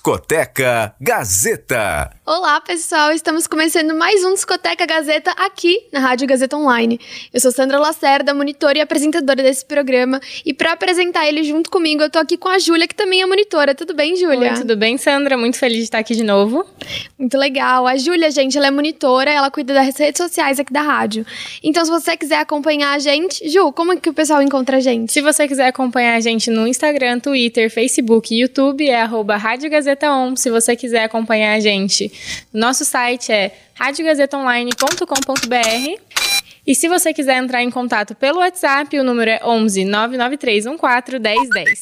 Discoteca Gazeta. Olá, pessoal. Estamos começando mais um Discoteca Gazeta aqui na Rádio Gazeta Online. Eu sou Sandra Lacerda, monitora e apresentadora desse programa. E para apresentar ele junto comigo, eu tô aqui com a Júlia, que também é monitora. Tudo bem, Júlia? Tudo bem, Sandra? Muito feliz de estar aqui de novo. Muito legal. A Júlia, gente, ela é monitora, ela cuida das redes sociais aqui da rádio. Então, se você quiser acompanhar a gente, Ju, como é que o pessoal encontra a gente? Se você quiser acompanhar a gente no Instagram, Twitter, Facebook e YouTube, é arroba Rádio Gazeta Se você quiser acompanhar a gente, nosso site é radiogazetaonline.com.br. E se você quiser entrar em contato pelo WhatsApp, o número é 11 99314 1010.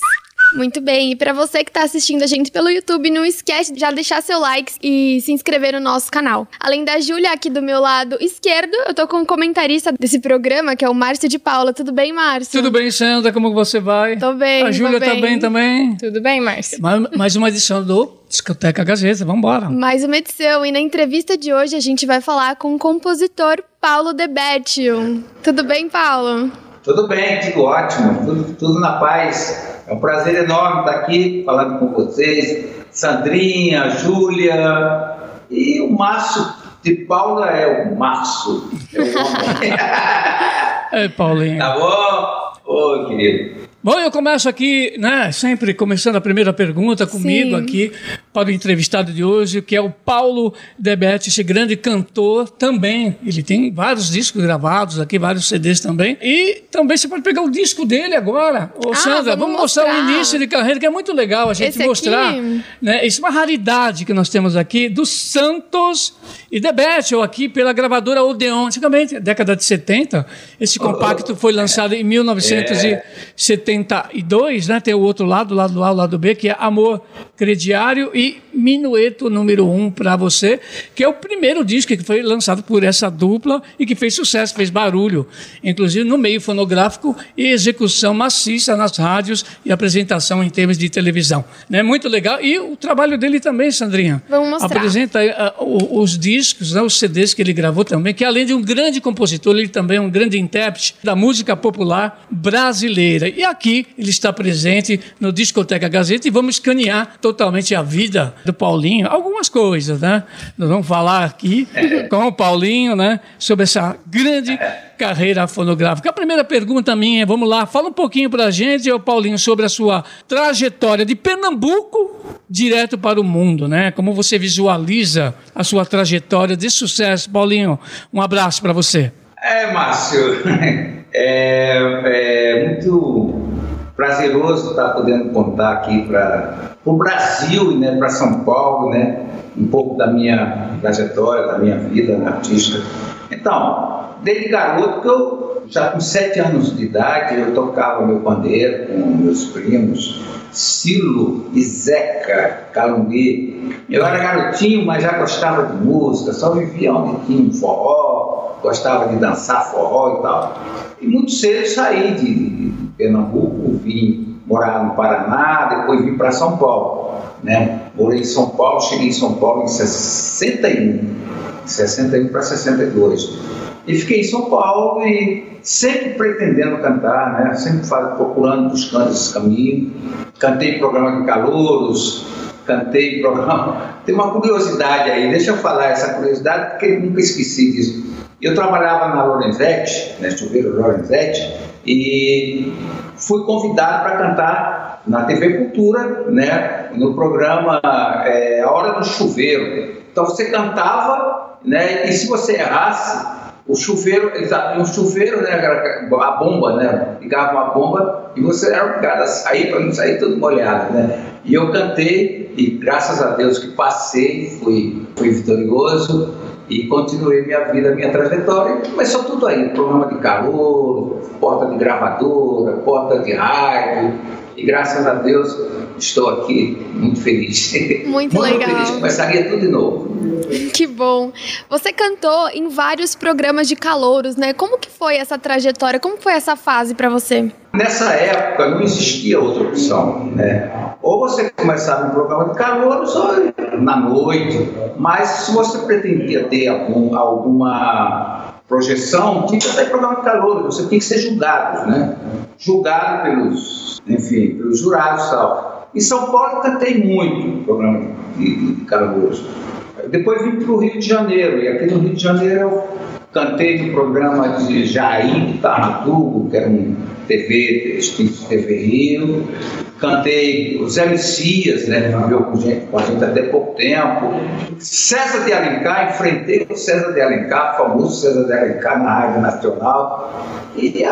Muito bem, e para você que está assistindo a gente pelo YouTube, não esquece de já deixar seu like e se inscrever no nosso canal. Além da Júlia aqui do meu lado esquerdo, eu tô com um comentarista desse programa, que é o Márcio de Paula. Tudo bem, Márcio? Tudo bem, Sandra, como você vai? Tô bem, A Júlia tá bem. bem também? Tudo bem, Márcio? Mais, mais uma edição do Discoteca Gazeta, vamos embora. Mais uma edição, e na entrevista de hoje a gente vai falar com o compositor Paulo Debetio. Tudo bem, Paulo? Tudo bem, tudo ótimo, tudo, tudo na paz. É um prazer enorme estar aqui falando com vocês. Sandrinha, Júlia e o Márcio de Paula é o Márcio. É o. É, Paulinho. tá bom? Oi, querido. Bom, eu começo aqui, né, sempre começando a primeira pergunta comigo Sim. aqui para o entrevistado de hoje, que é o Paulo Debete, esse grande cantor também. Ele tem vários discos gravados aqui, vários CDs também. E também você pode pegar o disco dele agora. Ô, Ah, Sandra, vamos vamos mostrar, mostrar. o início de carreira, que é muito legal a gente Esse aqui? mostrar. Né, isso é uma raridade que nós temos aqui do Santos e Debete, ou aqui pela gravadora Odeon. Antigamente, década de 70, esse compacto foi lançado em 1972, né? Tem o outro lado, o lado A, o lado B, que é Amor Crediário e Minueto número 1 um para você, que é o primeiro disco que foi lançado por essa dupla e que fez sucesso, fez barulho, inclusive no meio fonográfico e execução maciça nas rádios e apresentação em termos de televisão. Né? Muito legal. E o trabalho dele também, Sandrinha. Vamos mostrar. Apresenta o- os discos, né, os CDs que ele gravou também, que além de um grande compositor, ele também é um grande intérprete da música popular brasileira. E aqui ele está presente no Discoteca Gazeta e vamos escanear totalmente a vida do Paulinho, algumas coisas, né? Nós vamos falar aqui com o Paulinho, né, sobre essa grande carreira fonográfica. A primeira pergunta minha, vamos lá, fala um pouquinho pra gente, ô Paulinho, sobre a sua trajetória de Pernambuco direto para o mundo, né? Como você visualiza a sua trajetória de sucesso, Paulinho? Um abraço para você. É, Márcio, é, é muito prazeroso estar podendo contar aqui para o Brasil e né, para São Paulo, né, um pouco da minha trajetória, da minha vida artística. Então, desde garoto, que eu já com sete anos de idade, eu tocava meu pandeiro com meus primos, Silo e Zeca Calumbi. Eu era garotinho, mas já gostava de música, só vivia onde tinha um forró, gostava de dançar forró e tal. E muito cedo saí de Pernambuco, vim morar no Paraná, depois vim para São Paulo. Né? Morei em São Paulo, cheguei em São Paulo em 61, 61 para 62. E fiquei em São Paulo e sempre pretendendo cantar, né? sempre procurando, buscando esse caminho. Cantei programa de calouros, cantei programa. Tem uma curiosidade aí, deixa eu falar essa curiosidade, porque nunca esqueci disso. Eu trabalhava na Lorenzetti, né? Chuveiro Lorenzetti, e fui convidado para cantar na TV Cultura, né? no programa é, A Hora do Chuveiro. Então você cantava, né? e se você errasse, o chuveiro, eles abriam um chuveiro, né, a bomba, né, ligava uma bomba e você era obrigado a sair para não sair todo molhado, né. E eu cantei e graças a Deus que passei, fui, fui vitorioso e continuei minha vida, minha trajetória. Começou tudo aí, programa de calor, porta de gravadora, porta de rádio. E graças a Deus estou aqui muito feliz. Muito legal. feliz, começaria tudo de novo. Que bom. Você cantou em vários programas de calouros, né? Como que foi essa trajetória? Como foi essa fase para você? Nessa época não existia outra opção, né? Ou você começava um programa de calouros ou na noite, mas se você pretendia ter algum, alguma projeção, tinha que ter programa de calouros, você tinha que ser julgado, né? Julgado pelos, enfim, pelos jurados e tal. Em São Paulo cantei muito programa de, de calouros. Depois vim para o Rio de Janeiro, e aqui no Rio de Janeiro eu cantei no programa de Jair de Tarratugo, que era um TV, extinto TV Rio. Cantei o Zé Messias, né, que viveu com, gente, com a gente até pouco tempo. César de Alencar, enfrentei o César de Alencar, famoso César de Alencar na Rádio Nacional. E,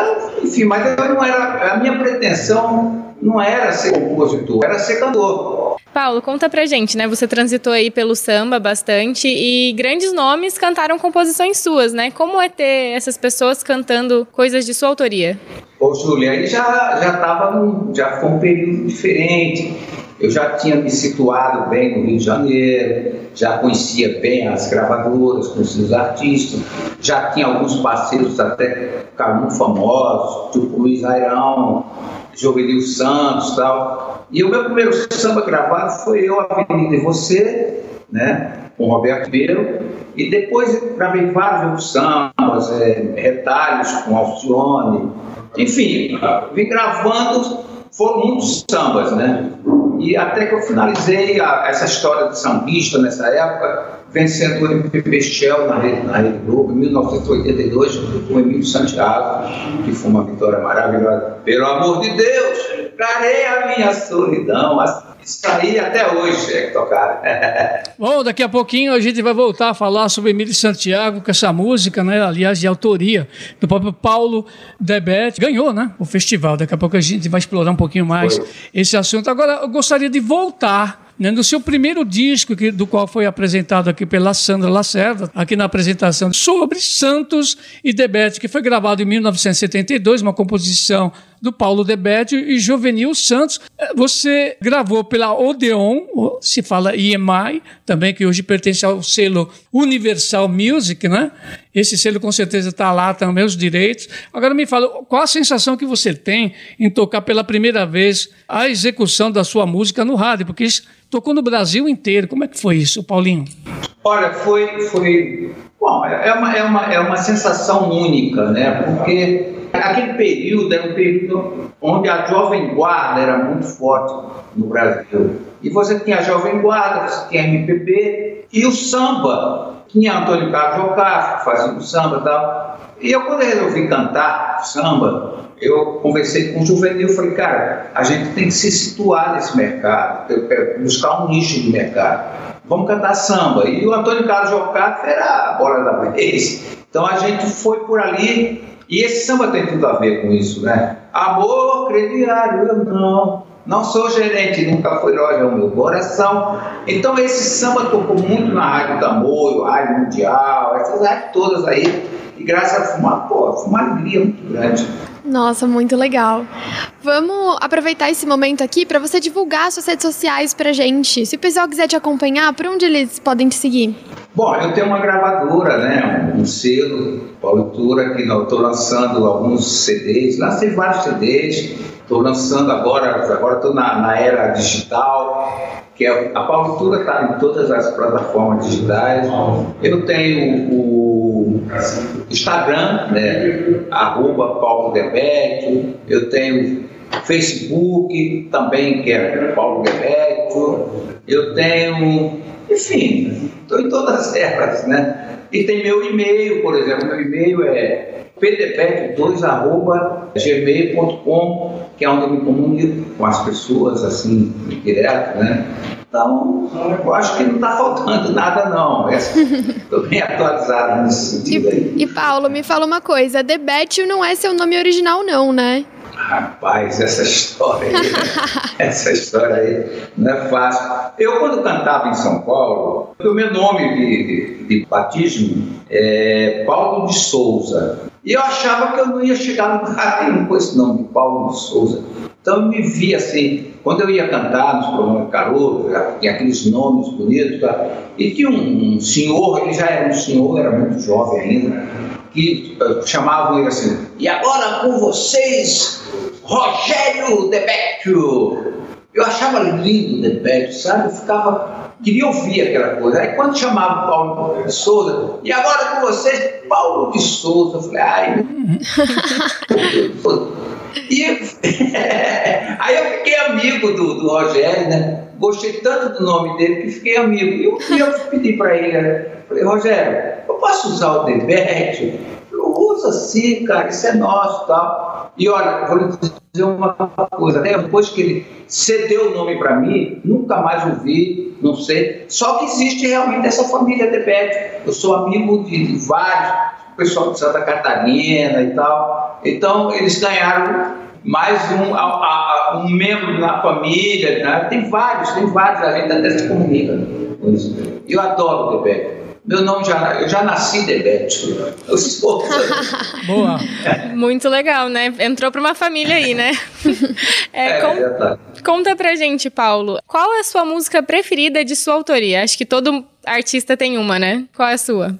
enfim, mas eu não era, a minha pretensão não era ser compositor, era ser cantor. Paulo, conta pra gente, né? Você transitou aí pelo samba bastante e grandes nomes cantaram composições suas, né? Como é ter essas pessoas cantando coisas de sua autoria? Ô, Júlia, aí já, já tava já foi um período diferente. Eu já tinha me situado bem no Rio de Janeiro, já conhecia bem as gravadoras, conhecia os artistas, já tinha alguns parceiros até ficaram muito famosos, tipo Luiz Airão, Jovenil Santos tal. E o meu primeiro samba gravado foi eu, Avenida e Você, né, com Roberto Ribeiro. E depois gravei vários outros sambas, é, retalhos com Alcione. Enfim, vim gravando, foram muitos sambas, né? E até que eu finalizei a, essa história de sambista nessa época, vencedor em MPB Shell na Rede, na Rede Globo, em 1982, com o Emílio Santiago, que foi uma vitória maravilhosa. Pelo amor de Deus, trarei a minha solidão. Isso aí até hoje é que tocaram. Bom, daqui a pouquinho a gente vai voltar a falar sobre Emílio Santiago, com essa música, né? Aliás, de autoria do próprio Paulo Debete. Ganhou, né? O festival. Daqui a pouco a gente vai explorar um pouquinho mais Foi. esse assunto. Agora, eu gostaria de voltar né, no seu primeiro disco, que, do qual foi apresentado aqui pela Sandra Lacerda, aqui na apresentação, sobre Santos e Debete, que foi gravado em 1972, uma composição do Paulo Debete e Juvenil Santos. É, você gravou pela Odeon, se fala EMI, também, que hoje pertence ao selo Universal Music, né? Esse selo com certeza está lá também, os direitos. Agora me fala, qual a sensação que você tem em tocar pela primeira vez a execução da sua música no rádio? Porque isso tocou no Brasil inteiro. Como é que foi isso, Paulinho? Olha, foi, foi Bom, é uma, é, uma, é uma sensação única, né? Porque aquele período era um período onde a Jovem Guarda era muito forte no Brasil. E você tinha a Jovem Guarda, você tinha a MPB e o samba. Tinha Antônio Carlos Jocafe, que fazia o samba e tal. E eu, quando eu resolvi cantar samba, eu conversei com o Juvenil e falei, cara, a gente tem que se situar nesse mercado, buscar um nicho de mercado. Vamos cantar samba. E o Antônio Carlos Jocafe era a bola da vez. Então a gente foi por ali, e esse samba tem tudo a ver com isso, né? Amor crediário, eu não. Não sou gerente, nunca foi loja ao meu coração. Então esse samba tocou muito na Rádio da Moio, Rádio Mundial, essas rádios todas aí. E graças a fumar, pô, foi uma alegria muito grande. Nossa, muito legal. Vamos aproveitar esse momento aqui para você divulgar suas redes sociais pra gente. Se o pessoal quiser te acompanhar, por onde eles podem te seguir? Bom, eu tenho uma gravadora, né, um, selo, Paulitura, que estou lançando alguns CDs, lancei vários CDs, estou lançando agora, agora estou na, na era digital, que é, a Paulitura está em todas as plataformas digitais. Eu tenho o Instagram, né, arroba Paulo Debete, eu tenho Facebook também, que é Paulo Debete, eu tenho, enfim, estou em todas elas, né? E tem meu e-mail, por exemplo, meu e-mail é pdpec2.gmail.com, que é onde eu me comunico com as pessoas, assim, direto, né? Então, eu acho que não está faltando nada, não. Estou bem atualizado nesse sentido aí. E, Paulo, me fala uma coisa: Debete não é seu nome original, não, né? Rapaz, essa história aí, essa história aí não é fácil. Eu, quando cantava em São Paulo, o meu nome de, de, de batismo é Paulo de Souza. E eu achava que eu não ia chegar no lugar nenhum com esse nome, Paulo de Souza. Então eu me via assim, quando eu ia cantar nos programas Caroto, tinha aqueles nomes bonitos, tá? e tinha um, um senhor, ele já era um senhor, era muito jovem ainda, que uh, chamavam ele assim, e agora com vocês, Rogério Debecchio. Eu achava lindo o Debete, sabe? Eu ficava, queria ouvir aquela coisa. Aí quando chamava o Paulo de Souza, e agora com vocês, Paulo de Souza, eu falei, ai, e aí eu fiquei amigo do, do Rogério, né? Gostei tanto do nome dele que fiquei amigo. E um dia eu pedi para ele, né? falei, Rogério, eu posso usar o Debete? Usa sim, cara, isso é nosso tal. E olha, vou lhe dizer uma coisa, até depois que ele cedeu o nome para mim, nunca mais ouvi, não sei. Só que existe realmente essa família Debete. Eu sou amigo de, de vários, pessoal de Santa Catarina e tal. Então, eles ganharam mais um, a, a, um membro na família. Né? Tem vários, tem vários, a gente até se comunica. Eu adoro o. Meu nome já, eu já nasci Debete. Eu sou. Boa. Muito legal, né? Entrou para uma família aí, né? É, é, com... Conta pra gente, Paulo, qual é a sua música preferida de sua autoria? Acho que todo artista tem uma, né? Qual é a sua?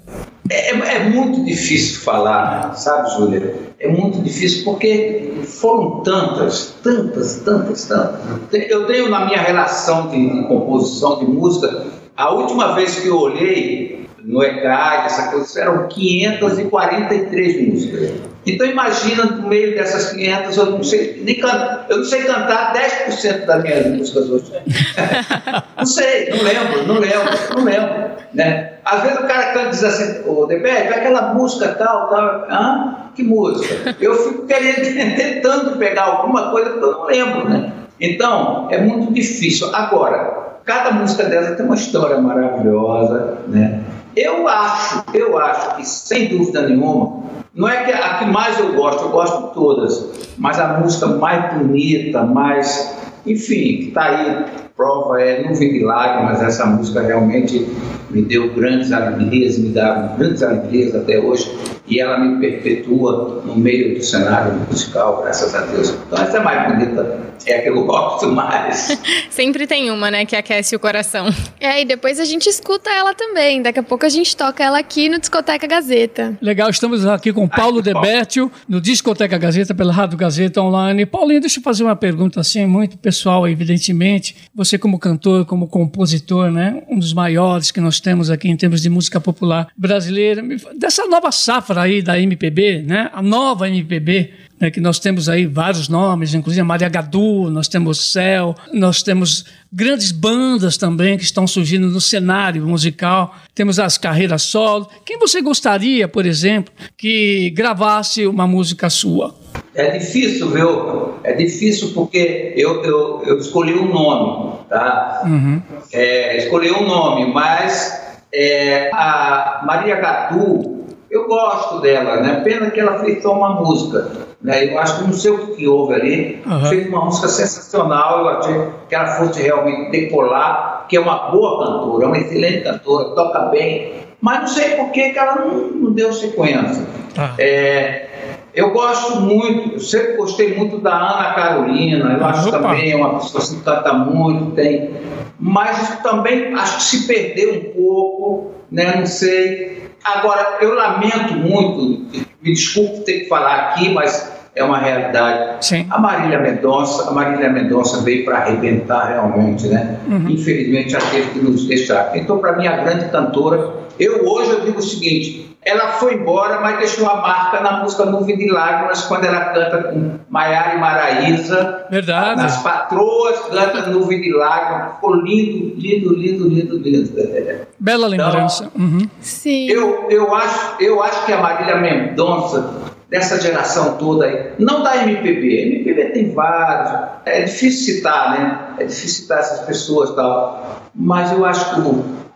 É, é, muito difícil falar, sabe, Júlia? É muito difícil porque foram tantas, tantas, tantas, tantas. Eu tenho na minha relação de, de composição de música, a última vez que eu olhei no ECAD, essa coisa, eram 543 músicas. Então imagina no meio dessas 500, eu não sei, nem can, eu não sei cantar 10% das minhas músicas hoje. não sei, não lembro, não lembro, não lembro. Né? Às vezes o cara canta diz assim, ô Debete, aquela música tal, tal, ah, que música? Eu fico querendo, tentando pegar alguma coisa que eu não lembro, né? Então, é muito difícil. Agora, cada música dessa tem uma história maravilhosa, né? Eu acho, eu acho que, sem dúvida nenhuma, não é que a que mais eu gosto, eu gosto de todas, mas a música mais bonita, mais. Enfim, que está aí, prova é Nuvem de Lágrimas, essa música realmente me deu grandes alegrias, me dá grandes alegrias até hoje e ela me perpetua no meio do cenário musical, graças a Deus. Então essa é mais bonita, é a que eu gosto mais. Sempre tem uma, né, que aquece o coração. É, e depois a gente escuta ela também. Daqui a pouco a gente toca ela aqui no Discoteca Gazeta. Legal, estamos aqui com Paulo Debertio, no Discoteca Gazeta, pela Rádio Gazeta Online. Paulinho, deixa eu fazer uma pergunta assim, muito pessoal, evidentemente. Você como cantor, como compositor, né, um dos maiores que nós temos aqui em termos de música popular brasileira, dessa nova safra aí da MPB, né? A nova MPB, né? que nós temos aí vários nomes, inclusive Maria Gadu, nós temos Céu, nós temos grandes bandas também que estão surgindo no cenário musical, temos as carreiras solo. Quem você gostaria, por exemplo, que gravasse uma música sua? É difícil, viu? É difícil porque eu, eu, eu escolhi um nome, tá? Uhum. É, escolhi um nome, mas é, a Maria Gadu eu gosto dela, né? Pena que ela fez só uma música. Né? Eu acho que não sei o que houve ali. Uhum. Fez uma música sensacional. Eu achei que ela fosse realmente decolar, que é uma boa cantora, é uma excelente cantora, toca bem. Mas não sei por que, que ela não, não deu sequência. Uhum. É, eu gosto muito, eu sempre gostei muito da Ana Carolina, eu ah, acho opa. também é uma pessoa que canta muito, tem. Mas também acho que se perdeu um pouco, né? Não sei. Agora, eu lamento muito, me desculpe ter que falar aqui, mas é uma realidade. Sim. A Marília Mendonça, a Marília Mendonça veio para arrebentar realmente, né? Uhum. Infelizmente, ela teve que nos deixar. Então, para mim, a grande cantora, eu hoje eu digo o seguinte: ela foi embora, mas deixou a marca na música Nuvem de Lágrimas, quando ela canta com Maiara e Maraísa. Verdade. Nas patroas, canta Nuvem de Lágrimas. Ficou lindo, lindo, lindo, lindo, lindo. Bela então, lembrança. Então, uhum. Sim. Eu, eu, acho, eu acho que a Marília Mendonça, dessa geração toda aí, não da MPB, MPB tem vários, é difícil citar, né? É difícil citar essas pessoas e tal, mas eu acho que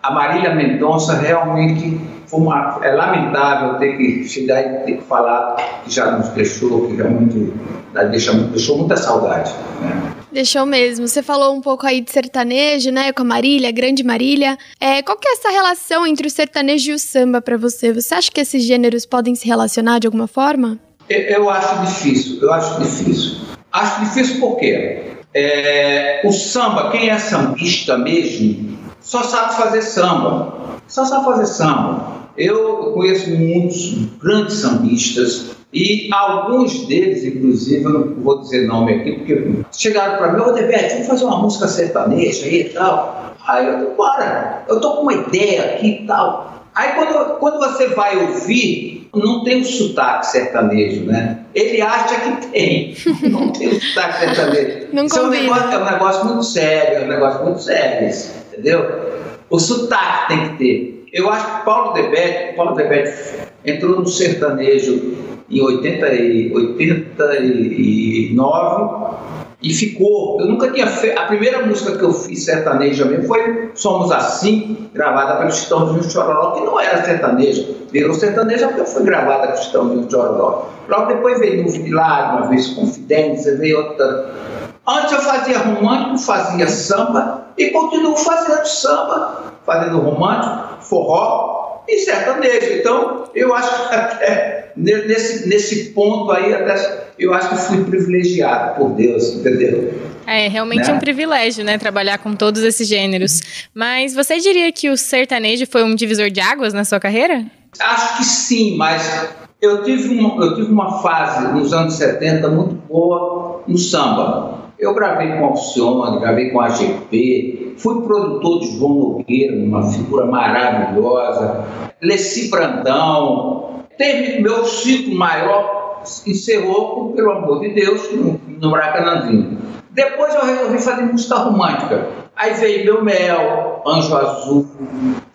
a Marília Mendonça realmente uma, é lamentável ter que chegar e ter que falar que já nos deixou, que realmente deixou, deixou muita saudade. Né? Deixou mesmo. Você falou um pouco aí de sertanejo, né? Com a Marília, grande Marília. É, qual que é essa relação entre o sertanejo e o samba para você? Você acha que esses gêneros podem se relacionar de alguma forma? Eu, eu acho difícil, eu acho difícil. Acho difícil porque é, o samba, quem é sambista mesmo, só sabe fazer samba. Só sabe fazer samba. Eu conheço muitos grandes sambistas e alguns deles, inclusive, eu não vou dizer nome aqui, porque chegaram para mim, ô Debete, vamos fazer uma música sertaneja aí e tal. Aí eu digo, bora, eu tô com uma ideia aqui e tal. Aí quando, quando você vai ouvir, não tem o sotaque sertanejo, né? Ele acha que tem, não tem o sotaque sertanejo. Não Isso é um, negócio, é um negócio muito sério, é um negócio muito sério, entendeu? O sotaque tem que ter. Eu acho que Paulo Debete, Paulo Debete entrou no sertanejo em 80 e, 89 e ficou. Eu nunca tinha feito. A primeira música que eu fiz sertaneja mesmo foi Somos Assim, gravada pelo Chitãozinho Chororó, que não era sertaneja. Virou sertaneja porque foi gravada pelo Chitãozinho Chororó. Logo depois veio Nuvem de Lágrimas, veio Confidência, veio outra. Antes eu fazia romântico, fazia samba e continuo fazendo samba, fazendo romântico, forró e sertanejo. Então, eu acho que até nesse, nesse ponto aí, até eu acho que fui privilegiado por Deus, entendeu? É realmente né? um privilégio, né? Trabalhar com todos esses gêneros. Mas você diria que o sertanejo foi um divisor de águas na sua carreira? Acho que sim, mas eu tive uma, eu tive uma fase nos anos 70 muito boa no samba. Eu gravei com Alcione, gravei com a AGP, fui produtor de João Nogueira, uma figura maravilhosa, Leci Brandão. Teve meu ciclo maior, encerrou, pelo amor de Deus, no, no Maracanãzinho. Depois eu resolvi fazer música romântica. Aí veio Meu Mel, Anjo Azul,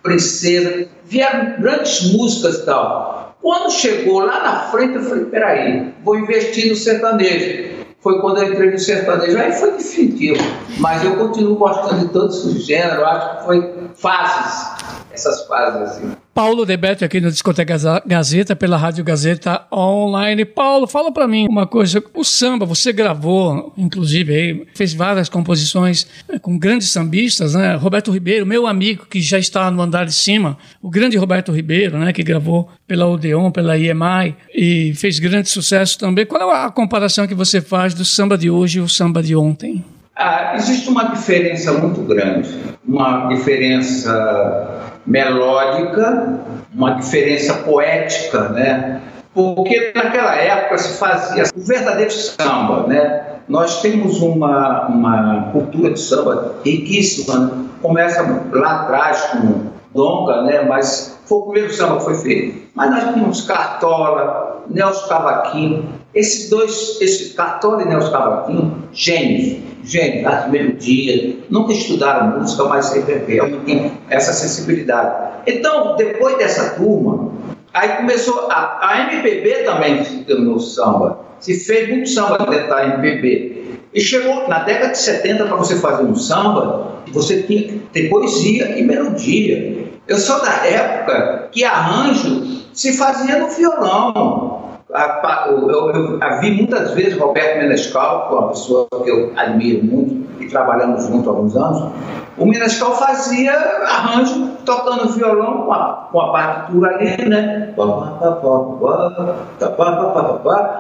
Princesa, vieram grandes músicas e tal. Quando chegou lá na frente, eu falei: peraí, vou investir no sertanejo foi quando eu entrei no sertanejo. Aí foi definitivo. Mas eu continuo gostando de todos os gêneros. Acho que foi fases, essas fases assim. Paulo Debete aqui no Discoteca Gazeta, pela Rádio Gazeta Online. Paulo, fala para mim uma coisa. O samba, você gravou, inclusive, aí, fez várias composições eh, com grandes sambistas, né? Roberto Ribeiro, meu amigo que já está no andar de cima, o grande Roberto Ribeiro, né? Que gravou pela Odeon, pela IEMAI e fez grande sucesso também. Qual é a comparação que você faz do samba de hoje e o samba de ontem? Ah, existe uma diferença muito grande, uma diferença melódica, uma diferença poética, né? Porque naquela época se fazia o verdadeiro samba, né? Nós temos uma, uma cultura de samba riquíssima, né? começa lá atrás com Donga, né? Mas foi o primeiro samba que foi feito. Mas nós tínhamos Cartola, Nelson Cavaquinho, esses dois, esse Cartola e Nelson Cavaquinho, gênios Gente, as melodias, nunca estudaram música, mas sempre tem essa sensibilidade. Então, depois dessa turma, aí começou, a, a MPB também tornou samba, se fez muito samba dentro da MPB. E chegou na década de 70, para você fazer um samba, você tinha que ter poesia e melodia. Eu sou da época que arranjo se fazia no violão eu, vi muitas vezes Roberto Menescal, é uma pessoa que eu admiro muito e trabalhamos junto há alguns anos. O Menescal fazia arranjo tocando violão com a, com a partitura ali, né?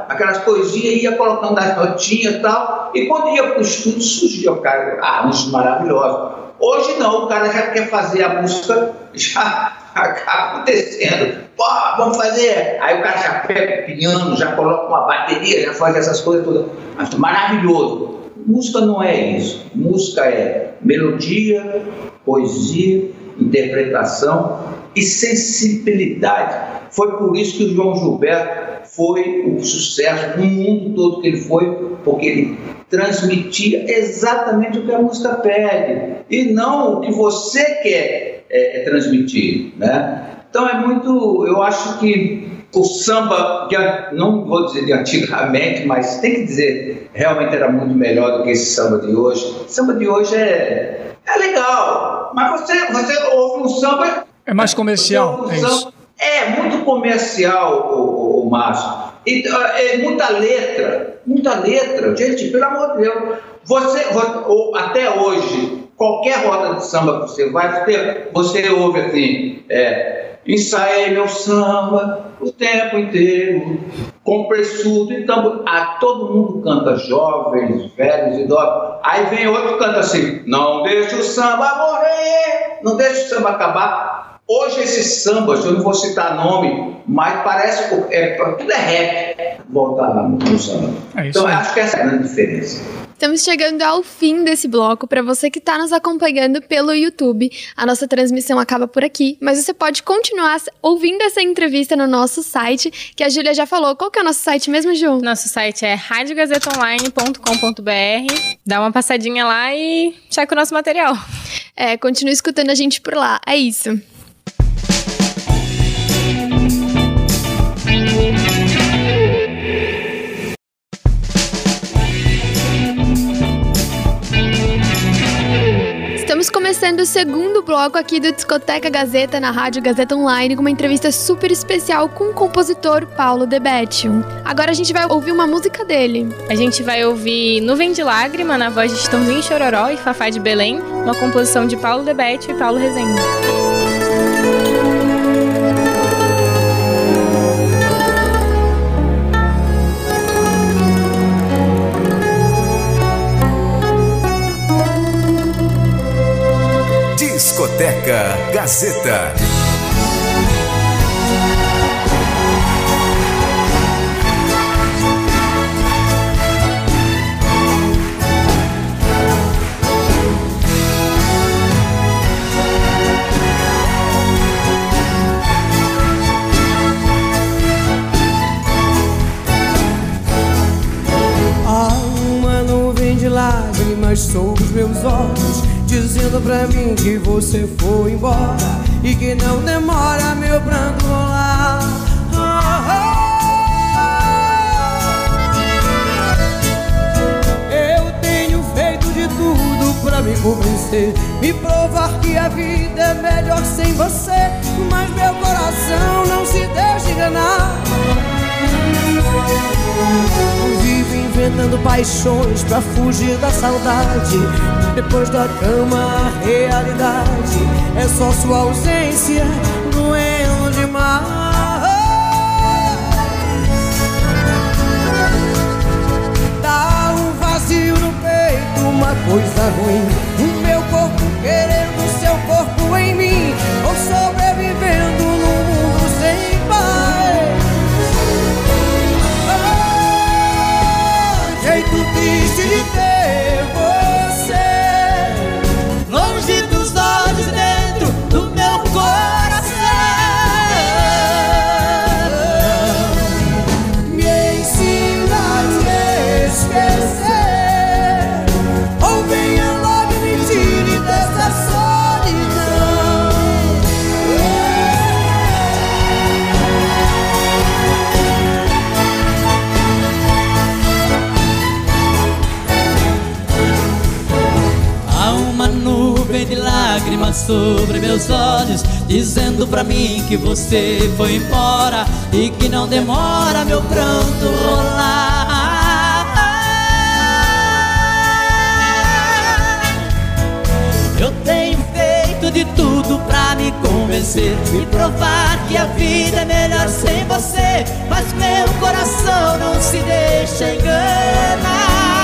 Aquelas poesias, ia colocando as notinhas e tal. E quando ia para o estúdio, surgia o cara, arranjos maravilhosos. Hoje não, o cara já quer fazer a música já acontecendo. Pô, vamos fazer. Aí o cara já pega o piano, já coloca uma bateria, já faz essas coisas todas. Maravilhoso. Música não é isso. Música é melodia, poesia, interpretação e sensibilidade. Foi por isso que o João Gilberto foi o sucesso no mundo todo que ele foi, porque ele transmitia exatamente o que a música pede e não o que você quer é, é transmitir, né? Então é muito, eu acho que o samba, não vou dizer de antigamente, mas tem que dizer, realmente era muito melhor do que esse samba de hoje. O samba de hoje é, é legal, mas você, você ouve um samba. É mais comercial. É, samba, é, muito comercial, o, o, o Márcio. E, é muita letra, muita letra. Gente, pelo amor de Deus. Você, você até hoje, qualquer roda de samba que você vai, você, você ouve assim, é, ensaiei meu samba o tempo inteiro, com pressudo e tambor. Ah, todo mundo canta, jovens, velhos, idosos. Aí vem outro canta assim, não deixa o samba morrer, não deixa o samba acabar. Hoje esses sambas, eu não vou citar nome, mas parece é, tudo é rap voltar no samba. É então eu acho que essa é a grande diferença. Estamos chegando ao fim desse bloco. Para você que está nos acompanhando pelo YouTube, a nossa transmissão acaba por aqui, mas você pode continuar ouvindo essa entrevista no nosso site, que a Júlia já falou. Qual que é o nosso site mesmo, Ju? Nosso site é radiogazetaonline.com.br. Dá uma passadinha lá e checa o nosso material. É, continue escutando a gente por lá. É isso. Estamos começando o segundo bloco aqui do Discoteca Gazeta na Rádio Gazeta Online com uma entrevista super especial com o compositor Paulo Debetio. Agora a gente vai ouvir uma música dele. A gente vai ouvir Nuvem de Lágrima na voz de Estãozinho Chororó e Fafá de Belém, uma composição de Paulo Debetio e Paulo Rezende. Discoteca Gazeta. Há uma nuvem de lágrimas sobre os meus olhos Dizendo pra mim que você foi embora E que não demora meu pranto rolar Eu tenho feito de tudo pra me convencer Me provar que a vida é melhor sem você Mas meu coração não se deixa enganar Vivo inventando paixões pra fugir da saudade. Depois da cama a realidade É só sua ausência doendo demais Dá um vazio no peito, uma coisa ruim. O meu corpo querendo seu corpo em mim. Ou sobrevivendo ah, sobre meus olhos, dizendo pra mim que você foi embora e que não demora meu pranto rolar. Eu tenho feito de tudo pra me convencer e provar que a vida é melhor sem você, mas meu coração não se deixa enganar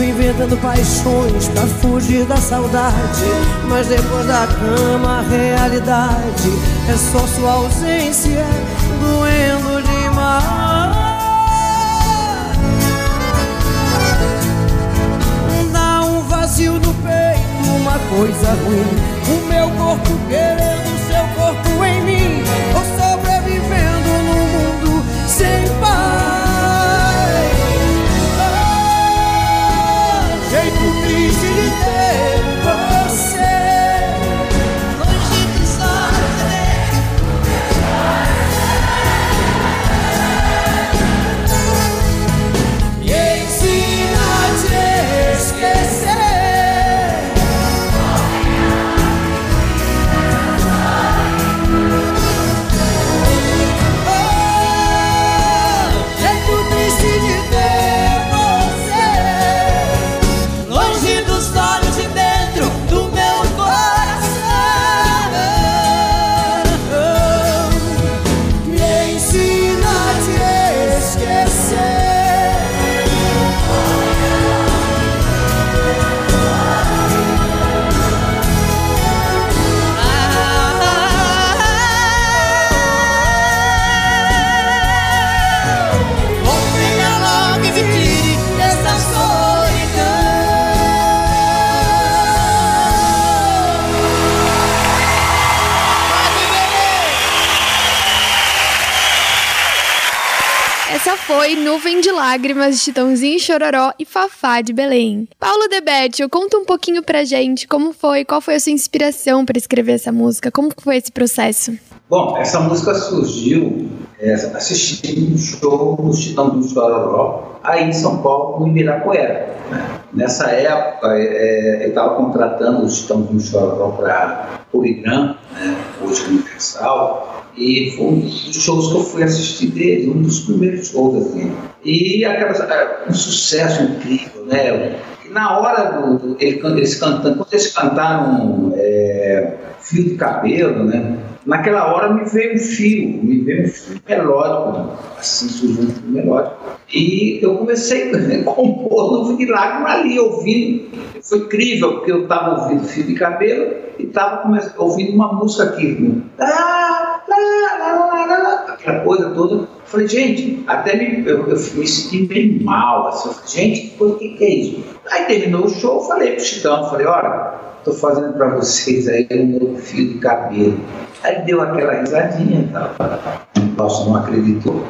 inventando paixões pra fugir da saudade. Mas depois da cama, a realidade é só sua ausência doendo demais. Dá um vazio no peito, uma coisa ruim. O meu corpo querendo Nuvem de Lágrimas de Chitãozinho Chororó e Fafá de Belém. Paulo Debetio, conta um pouquinho pra gente como foi, qual foi a sua inspiração para escrever essa música, como foi esse processo? Bom, essa música surgiu é, assistindo um show do Chitãozinho Chororó aí em São Paulo, no Ibirapuera. Né? Nessa época, é, eu estava contratando o Chitãozinho Chororó para Poligram, né? hoje Universal, e foi um dos shows que eu fui assistir dele, um dos primeiros shows, assim. E aquela, um sucesso incrível, né? Na hora do, do eles cantando, quando eles cantaram é, Fio de Cabelo, né? Naquela hora me veio um fio, me veio um fio melódico, assim surgiu um fio melódico. E eu comecei a compor no lágrima ali, ouvindo. Foi incrível, porque eu estava ouvindo fio de cabelo e estava ouvindo uma música aqui. Aquela coisa toda. Falei, gente, até me, eu, eu me senti bem mal. Assim. Falei, gente, o que, que é isso? Aí terminou o show, falei pro Chitão, falei, olha, estou fazendo para vocês aí um novo fio de cabelo. Aí deu aquela risadinha e tal. Nossa, não acreditou.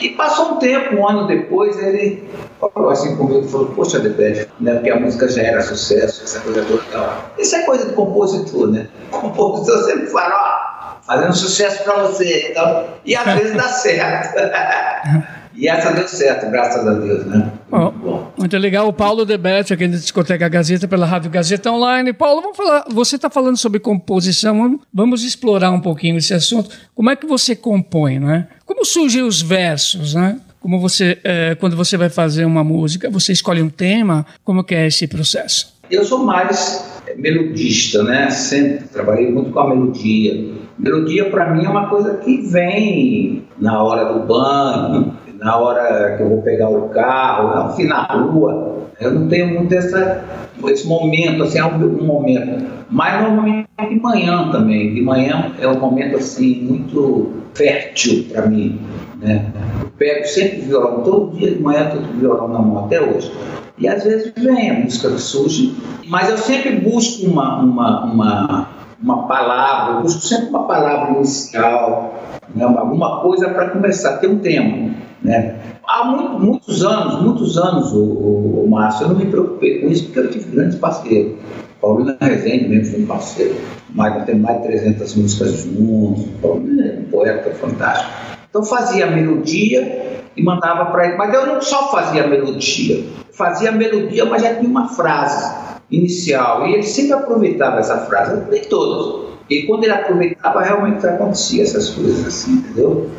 E passou um tempo, um ano depois, ele falou assim comigo, falou, poxa, Debete, né, porque a música já era sucesso, essa coisa toda. Isso é coisa de compositor, né? O compositor sempre fala, ó, fazendo sucesso para você. Então, e às vezes dá certo. E essa deu certo, graças a Deus, né? Muito, bom. muito legal. O Paulo Debete, aqui da Discoteca Gazeta, pela Rádio Gazeta Online. Paulo, vamos falar. Você está falando sobre composição. Vamos explorar um pouquinho esse assunto. Como é que você compõe, né? Como surgem os versos, né? Como você, é, quando você vai fazer uma música, você escolhe um tema? Como que é esse processo? Eu sou mais melodista, né? Sempre trabalhei muito com a melodia. Melodia para mim é uma coisa que vem na hora do banho, na hora que eu vou pegar o carro, enfim, na rua. Eu não tenho muito essa, esse momento, assim, é um momento. Mas normalmente de manhã também. De manhã é um momento, assim, muito fértil para mim. Né? Eu pego sempre violão, todo dia de manhã eu tô violão na mão, até hoje. E às vezes vem a música que surge, mas eu sempre busco uma, uma, uma, uma palavra, eu busco sempre uma palavra inicial, né? alguma coisa para começar, ter um tema. Né? Há muito, muitos anos, muitos anos, o, o, o, Márcio, eu não me preocupei com isso porque eu tive grandes parceiros. Paulina Rezende mesmo foi um parceiro. Mais, tem mais de 300 músicas juntos. Paulina é um poeta fantástico. Então fazia a melodia e mandava para ele. Mas eu não só fazia a melodia, fazia a melodia, mas já tinha uma frase inicial. E ele sempre aproveitava essa frase, nem todos. E quando ele aproveitava, realmente acontecia essas coisas assim, entendeu?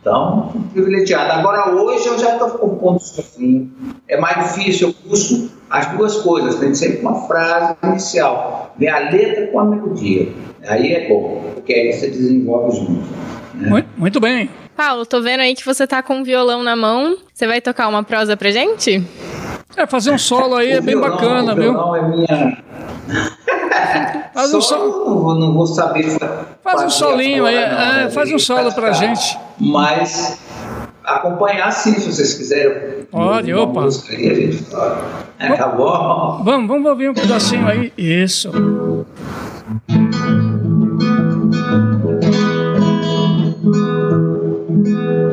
Então, privilegiado. Agora, hoje eu já estou compondo sozinho. É mais difícil, eu busco as duas coisas. Tem sempre uma frase inicial. Vem a letra com a melodia. Aí é bom, porque aí você desenvolve junto. Né? Muito, muito bem. Paulo, tô vendo aí que você tá com um violão na mão. Você vai tocar uma prosa pra gente? É, fazer um solo aí o é bem violão, bacana, viu? O violão é minha Faz um solo. Não vou, não vou saber. Faz um solinho aí, é, faz um solo pra gente. Mas acompanhar sim, se vocês quiserem. Pode, opa. Música aí, a gente. É, bom? Vamos, vamos ouvir um pedacinho aí. Isso.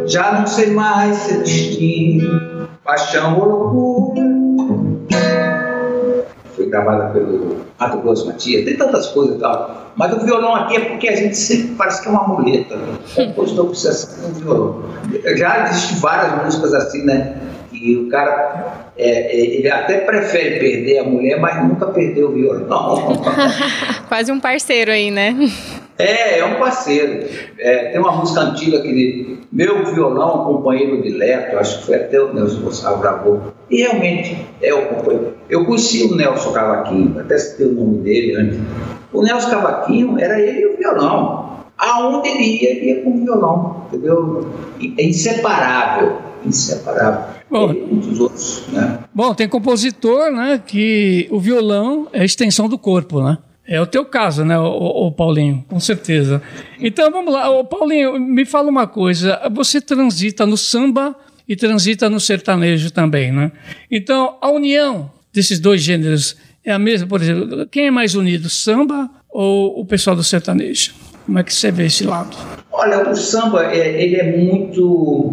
Já não sei mais se é destino, paixão ou loucura gravada pelo Mato Grosso Matias, tem tantas coisas e tal. Mas o violão aqui é porque a gente sempre parece que é uma muleta. O compositor precisa ser um violão. Já existem várias músicas assim, né? E o cara, é, é, ele até prefere perder a mulher, mas nunca perdeu o violão. Quase um parceiro aí, né? É, é um parceiro. É, tem uma música antiga que ele, Meu Violão, Companheiro de Leto, acho que foi até o Nelson Gonçalves gravou. E realmente é o companheiro. Eu conheci o Nelson Cavaquinho, até citei o nome dele antes. O Nelson Cavaquinho era ele e o violão. Aonde ele ia, ele ia com o violão, entendeu? É inseparável, inseparável. Bom, outros, né? Bom, tem compositor, né, que o violão é a extensão do corpo, né? É o teu caso, né, o, Paulinho? Com certeza. Então vamos lá, o Paulinho, me fala uma coisa. Você transita no samba e transita no sertanejo também, né? Então a união desses dois gêneros é a mesma, por exemplo, quem é mais unido, samba ou o pessoal do sertanejo? Como é que você vê esse lado? Olha, o samba é, ele é muito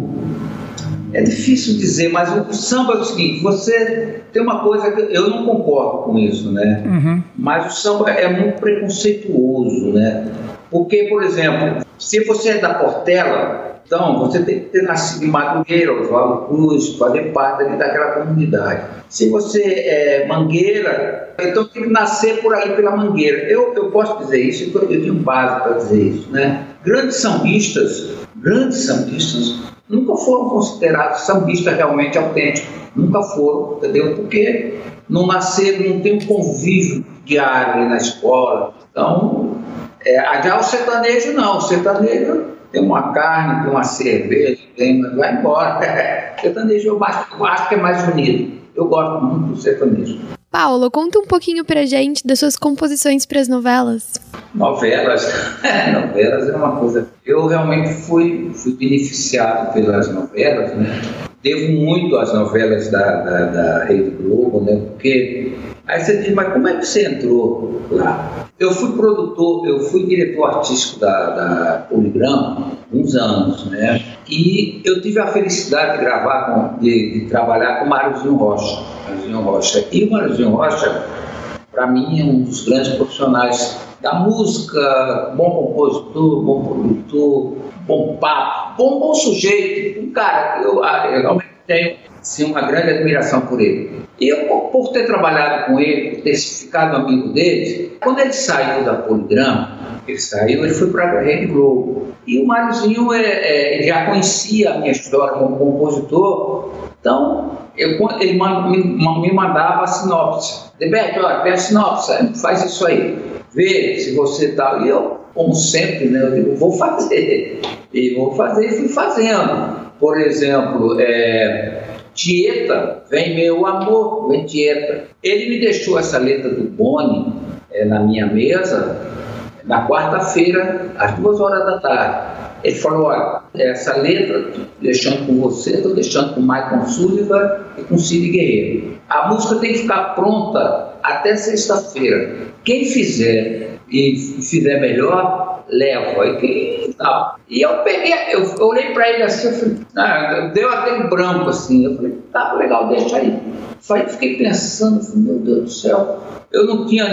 é difícil dizer, mas o samba é o seguinte: você tem uma coisa que eu não concordo com isso, né? Uhum. Mas o samba é muito preconceituoso, né? Porque, por exemplo, se você é da Portela, então você tem que ter nascido em Madureira, Oswaldo Cruz, fazer parte daquela comunidade. Se você é Mangueira, então tem que nascer por ali pela Mangueira. Eu, eu posso dizer isso, eu tenho base para dizer isso, né? Grandes sambistas, grandes sambistas, nunca foram considerados sambistas realmente autênticos. Nunca foram, entendeu? Porque não nasceram, não tem um convívio diário na escola. Então, é, já o sertanejo não. O sertanejo tem uma carne, tem uma cerveja, tem, vai embora. O sertanejo eu acho, eu acho que é mais unido. Eu gosto muito do sertanejo. Paulo, conta um pouquinho pra gente das suas composições para as novelas. Novelas, novelas é uma coisa. Eu realmente fui, fui beneficiado pelas novelas, né? Devo muito às novelas da, da, da Rede Globo, né? Porque aí você diz, mas como é que você entrou lá? Eu fui produtor, eu fui diretor artístico da, da Poligrama uns anos, né? E eu tive a felicidade de gravar, com, de, de trabalhar com Máriozinho Rocha. Máriozinho Rocha. E o Máriozinho Rocha, para mim, é um dos grandes profissionais da música, bom compositor, bom produtor, bom papo, bom, bom sujeito, um cara eu, ah, eu realmente tenho sim, uma grande admiração por ele. E eu, por ter trabalhado com ele, por ter ficado amigo dele, quando ele saiu da Poligrama, ele saiu, ele foi para a Rede Globo. E o Máriozinho é, é, já conhecia a minha história como compositor, então eu, ele me, mandava a sinopse. Deberto, olha, tem a sinopse, faz isso aí. Vê se você está. E eu, como sempre, né, eu digo, vou fazer. E vou fazer e fui fazendo. Por exemplo, é, Tieta, vem meu amor, vem Tieta. Ele me deixou essa letra do Boni é, na minha mesa na quarta-feira, às duas horas da tarde. Ele falou: olha, essa letra, deixando com você, estou deixando com Michael Sullivan e com Cid Guerreiro. A música tem que ficar pronta até sexta-feira. Quem fizer e fizer melhor, leva. E quem tal. E eu peguei, eu olhei para ele assim, eu falei, ah, deu aquele branco assim. Eu falei, tá legal, deixa aí. Aí fiquei pensando, falei, meu Deus do céu, eu não tinha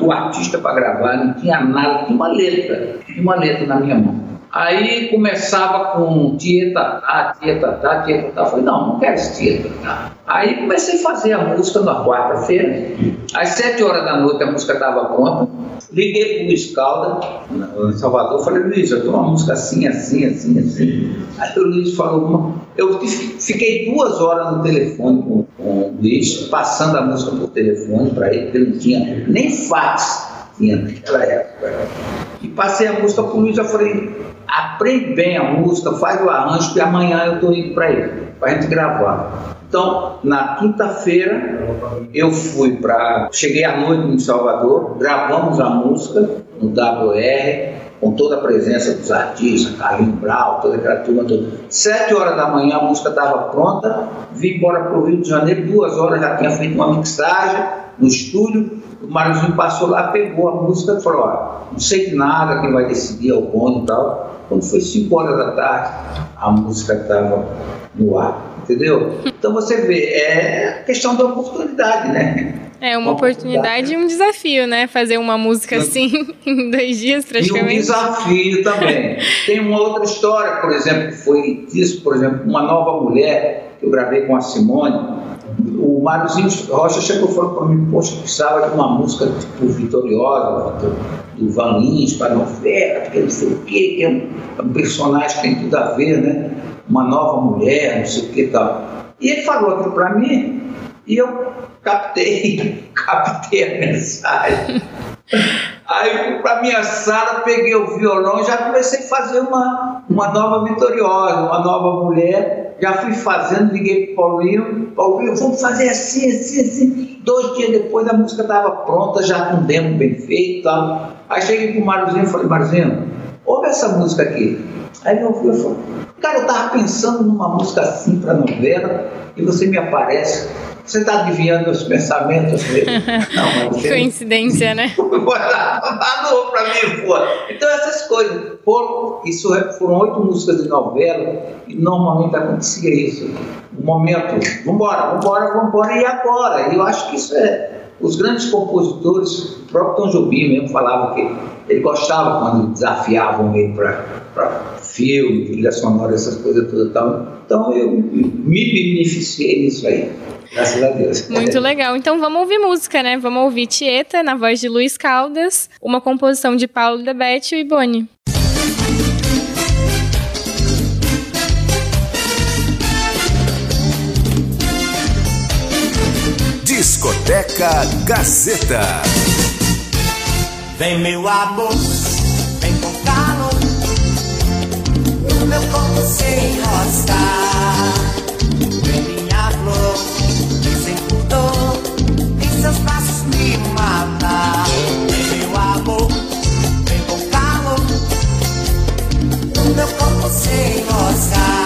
o artista para gravar, não tinha nada, tinha uma letra, tinha uma letra na minha mão. Aí começava com tieta, tá, tieta, tá, falei, não, não quero esse tieta, tá. Aí comecei a fazer a música na quarta-feira. Às sete horas da noite a música estava pronta. Liguei para o Luiz Calda, em Salvador. Falei, Luiz, eu tenho uma música assim, assim, assim, assim. Aí o Luiz falou, eu fiquei duas horas no telefone com, com o Luiz, passando a música por telefone para ele, porque ele não tinha nem fax tinha naquela época. E passei a música para o Luiz, eu falei, aprende bem a música, faz o arranjo, que amanhã eu estou indo para ele, para a gente gravar. Então, na quinta-feira, eu fui para. Cheguei à noite em Salvador, gravamos a música no WR, com toda a presença dos artistas, Carlinhos Brau, toda aquela turma toda. Sete horas da manhã a música estava pronta, vim embora para o Rio de Janeiro, duas horas já tinha feito uma mixagem no estúdio, o Mariozinho passou lá, pegou a música e falou, ó, não sei de nada, quem vai decidir é o e tal. Quando foi 5 horas da tarde, a música estava no ar, entendeu? Então você vê, é questão da oportunidade, né? É uma, uma oportunidade e um desafio, né? Fazer uma música assim em dois dias, praticamente. E um desafio também. Tem uma outra história, por exemplo, que foi isso, por exemplo, uma nova mulher que eu gravei com a Simone o Máriozinho Rocha chegou falou para mim, poxa, precisava de uma música tipo vitoriosa, do, do Van Lins, para novela, porque não sei o quê, que é um, um, personagem que tem tudo a ver, né? Uma nova mulher, não sei o que e tal. E ele falou aquilo para mim e eu captei, captei a mensagem. Aí, para minha sala, peguei o violão e já comecei a fazer uma, uma nova vitoriosa, uma nova mulher. Já fui fazendo, liguei para o Paulinho, Paulinho, vamos fazer assim, assim, assim. Dois dias depois a música estava pronta, já com demo bem feito e tal. Aí cheguei para o Marzinho e falei, Marzinho, ouve essa música aqui. Aí ele ouviu e falou, cara, eu estava pensando numa música assim para novela e você me aparece Você está adivinhando os pensamentos dele? Não, mas Coincidência, né? Falou para mim, pô. Então, essas coisas. Foram, isso é, foram oito músicas de novela e normalmente acontecia isso. Um momento, vambora, vambora, vambora, e agora? E eu acho que isso é. Os grandes compositores, o próprio Tom Jobim mesmo falava que ele gostava quando desafiavam ele para filme, trilha sonora, essas coisas todas. Então, eu me beneficiei nisso aí. Graças a Deus. Muito legal. Então vamos ouvir música, né? Vamos ouvir Tieta, na voz de Luiz Caldas, uma composição de Paulo Debete e Boni. Discoteca Gazeta. Vem meu amor, vem com calor, no meu corpo sem enroscar. Seus braços me matar. Vem meu amor, vem com calor, no meu corpo sem gozar.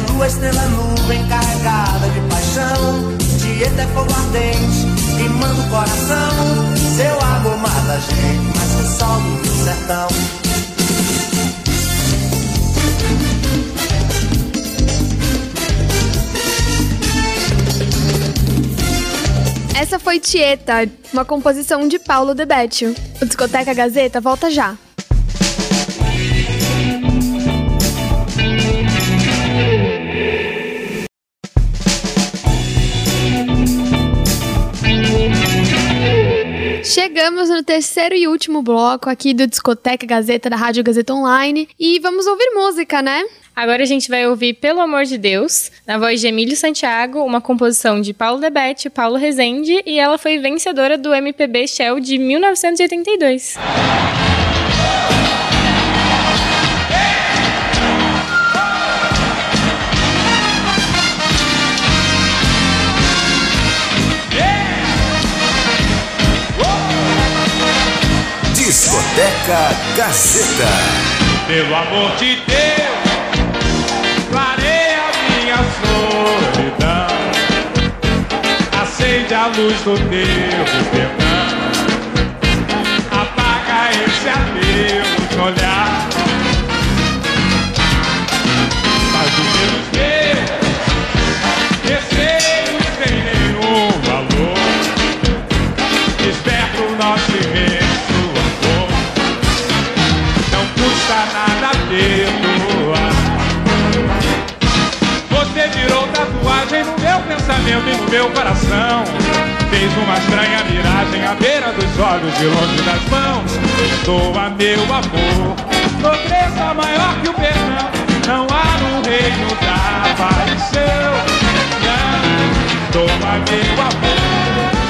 Lua, estrela, nuvem carregada de paixão Dieta é fogo ardente, queimando o coração Seu amor mata a gente, mas o sol do sertão Essa foi Tieta, uma composição de Paulo Debetio. O Discoteca Gazeta volta já. Chegamos no terceiro e último bloco aqui do Discoteca Gazeta da Rádio Gazeta Online e vamos ouvir música, né? Agora a gente vai ouvir Pelo Amor de Deus, na voz de Emílio Santiago, uma composição de Paulo Debete e Paulo Rezende, e ela foi vencedora do MPB Shell de 1982. Discoteca Gazeta. Pelo amor de Deus solidão. Acende a luz do teu perdão. Apaga esse adeus olhar. Meu e no meu coração. Fez uma estranha miragem à beira dos olhos e longe das mãos. Estou a meu amor, nobreza maior que o perdão. Não há no reino da paixão. Não, estou a meu amor,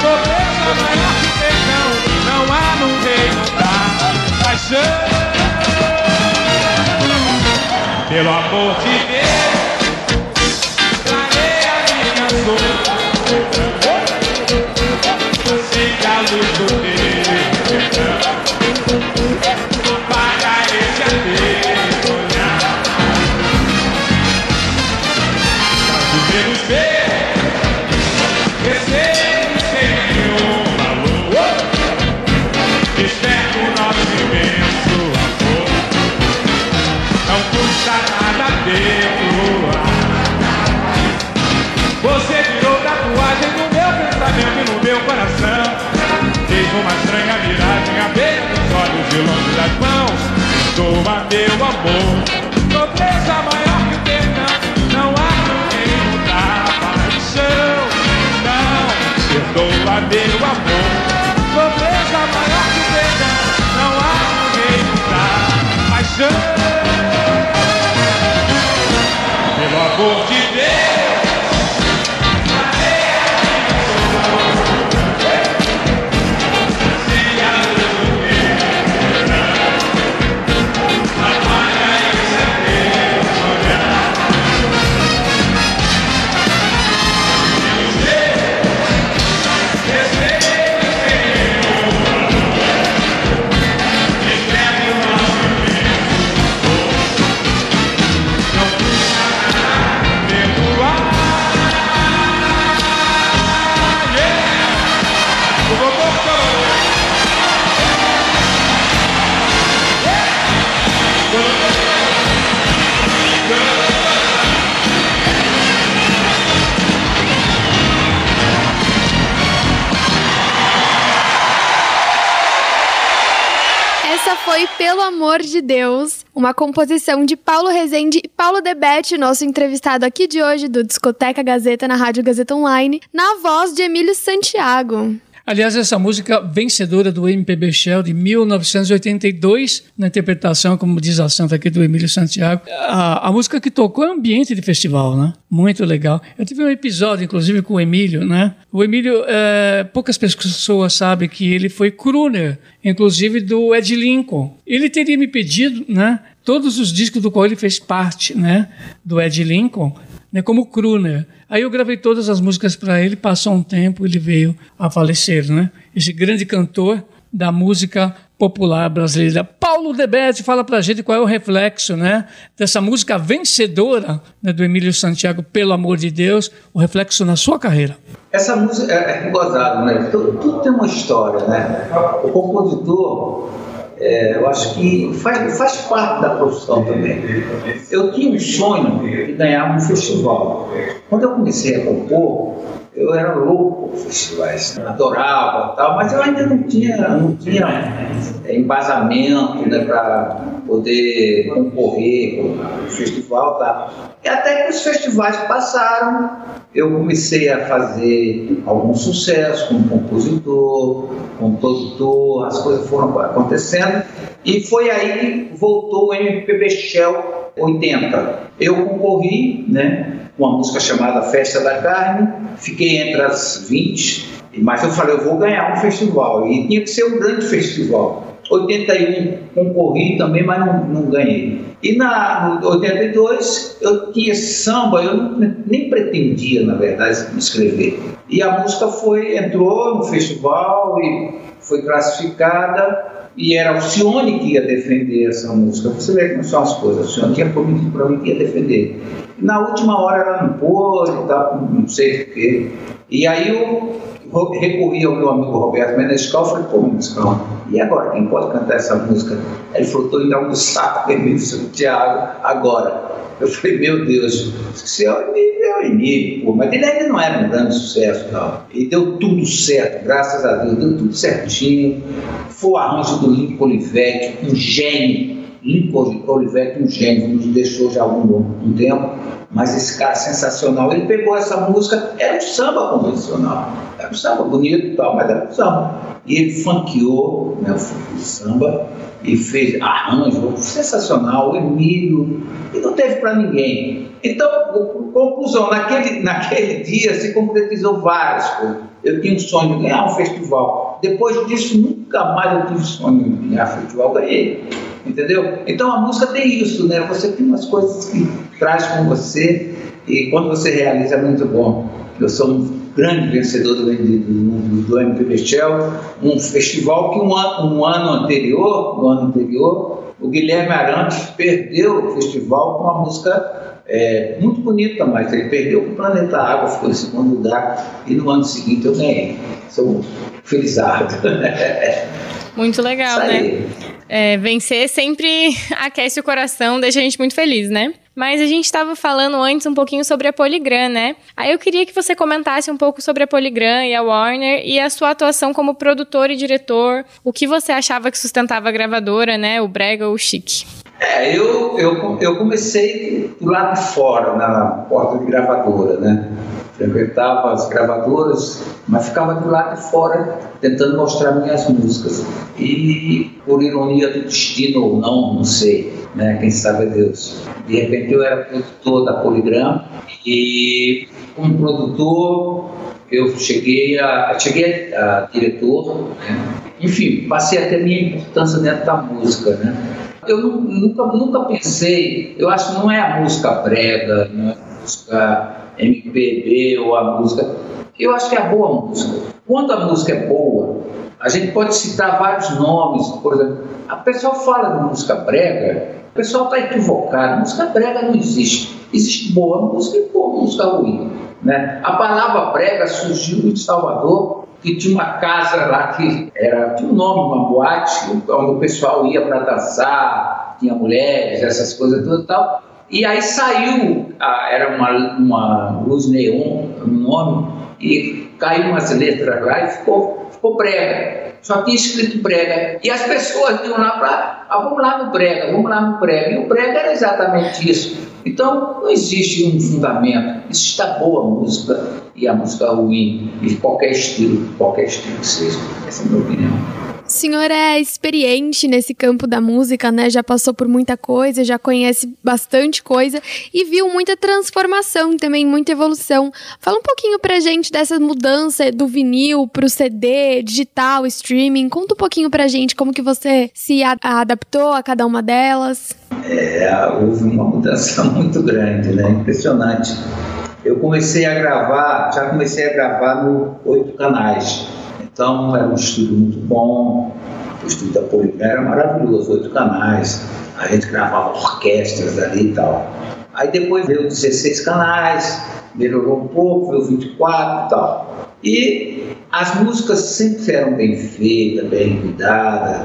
nobreza maior que o perdão. Não há no reino da paixão. Pelo amor de Deus, uma estranha miragem à beira dos olhos e longe das mãos. Doa meu amor. Nobreza maior que o perdão Não há no reino da paixão Não, perdoa meu amor. Nobreza maior que o perdão Não há no reino da paixão foi Pelo Amor de Deus, uma composição de Paulo Rezende e Paulo Debete, nosso entrevistado aqui de hoje do Discoteca Gazeta na Rádio Gazeta Online, na voz de Emílio Santiago. Aliás, essa música vencedora do MPB Shell de 1982, na interpretação, como diz a santa aqui do Emílio Santiago, a, a música que tocou é ambiente de festival, né? Muito legal. Eu tive um episódio, inclusive, com o Emílio, né? O Emílio, é, poucas pessoas sabem que ele foi crooner, inclusive do Ed Lincoln. Ele teria me pedido, né? Todos os discos do qual ele fez parte, né? Do Ed Lincoln, né, como crooner. Aí eu gravei todas as músicas para ele, passou um tempo, ele veio a falecer, né? Esse grande cantor da música popular brasileira. Paulo Debete fala pra gente qual é o reflexo, né, dessa música vencedora né, do Emílio Santiago, Pelo Amor de Deus, o reflexo na sua carreira. Essa música é, é né? Tudo, tudo tem uma história, né? O compositor é, eu acho que faz, faz parte da profissão também. Eu tinha um sonho de ganhar um festival. Quando eu comecei a compor, eu era louco por festivais, adorava tal, mas eu ainda não tinha, não tinha embasamento né, para poder concorrer com o festival. Tá? E até que os festivais passaram, eu comecei a fazer algum sucesso como compositor, como produtor, as coisas foram acontecendo e foi aí voltou o MPB Shell 80. Eu concorri, né, uma música chamada Festa da Carne, fiquei entre as 20, mas eu falei, eu vou ganhar um festival e tinha que ser um grande festival. 81 concorri também, mas não, não ganhei. E na no 82 eu tinha samba, eu nem pretendia, na verdade, escrever. E a música foi, entrou no festival e foi classificada e era o Cione que ia defender essa música. Você vê como são as coisas. Cione tinha prometido para mim que ia defender. Na última hora ela não pôde, tá, não sei porquê. E aí eu recorri ao meu amigo Roberto Menescal, falei, pô, Menescal, e agora, quem pode cantar essa música? Ele falou, estou indo almoçar com Emílio Santiago agora. Eu falei, meu Deus, se é o Emílio, é o Emílio, pô, mas ele ainda não era um grande sucesso, não. E deu tudo certo, graças a Deus, deu tudo certinho. Foi o arranjo do Lincoln Olivetti, um gênio, Lincoln Olivetti, um gênio, nos deixou já há algum um tempo, mas esse cara é sensacional. Ele pegou essa música, era um samba convencional, era um samba bonito e tal, mas era um samba. E ele funkeou né, o samba e fez arranjo sensacional, o Emílio, e não teve para ninguém. Então, conclusão, naquele, naquele dia se concretizou várias coisas. Eu tinha um sonho de ganhar um festival. Depois disso, nunca mais eu tive sonho de ganhar festival, ganhei. Entendeu? Então a música tem isso, né? Você tem umas coisas que traz com você e quando você realiza é muito bom. Eu sou um grande vencedor do, do, do MPB Shell, um festival que um ano, um ano anterior, no ano anterior, o Guilherme Arantes perdeu o festival com uma música é, muito bonita, mas ele perdeu para o Planeta Água, ficou em segundo lugar, e no ano seguinte eu ganhei. Sou felizardo. Muito legal, né? É, vencer sempre aquece o coração, deixa a gente muito feliz, né? Mas a gente estava falando antes um pouquinho sobre a Polygram, né? Aí eu queria que você comentasse um pouco sobre a Polygram e a Warner e a sua atuação como produtor e diretor. O que você achava que sustentava a gravadora, né? O brega ou o chique? É, eu, eu, eu comecei do lado de fora, na porta de gravadora, né? Frequentava as gravadoras, mas ficava do lado de fora tentando mostrar minhas músicas. E, por ironia do destino ou não, não sei, né? Quem sabe é Deus. De repente eu era produtor da Poligram e, como produtor, eu cheguei a, cheguei a, diretor, né? enfim, passei a ter minha importância dentro da música, né? Eu nunca, nunca pensei, eu acho que não é a música brega, não é a música MPB ou a música. Eu acho que é boa música. Quando a música é boa, a gente pode citar vários nomes, por exemplo, a pessoa fala de música brega, o pessoal está equivocado, música brega não existe. Existe boa música e boa música ruim. Né? A palavra brega surgiu em Salvador que tinha uma casa lá que era, tinha um nome, uma boate, onde o pessoal ia para dançar, tinha mulheres, essas coisas e tal. E aí saiu, era uma, uma luz neon, o nome, e caiu umas letras lá e ficou, ficou brega. Só tinha escrito brega. E as pessoas iam lá para, ah, vamos lá no brega, vamos lá no brega. E o brega era exatamente isso. Então, não existe um fundamento. Existe a boa música e a música ruim, de qualquer estilo, qualquer estilo que seja. Essa é a minha opinião. Senhor é experiente nesse campo da música, né? Já passou por muita coisa, já conhece bastante coisa e viu muita transformação também, muita evolução. Fala um pouquinho pra gente dessa mudança do vinil pro CD, digital, streaming. Conta um pouquinho pra gente como que você se adaptou a cada uma delas. É, houve uma mudança muito grande, né? Impressionante. Eu comecei a gravar, já comecei a gravar no oito canais então era um estúdio muito bom, o estúdio da Poligram era maravilhoso, oito canais, a gente gravava orquestras ali e tal. Aí depois veio 16 canais, melhorou um pouco, veio 24 e tal. E as músicas sempre eram bem feitas, bem cuidadas,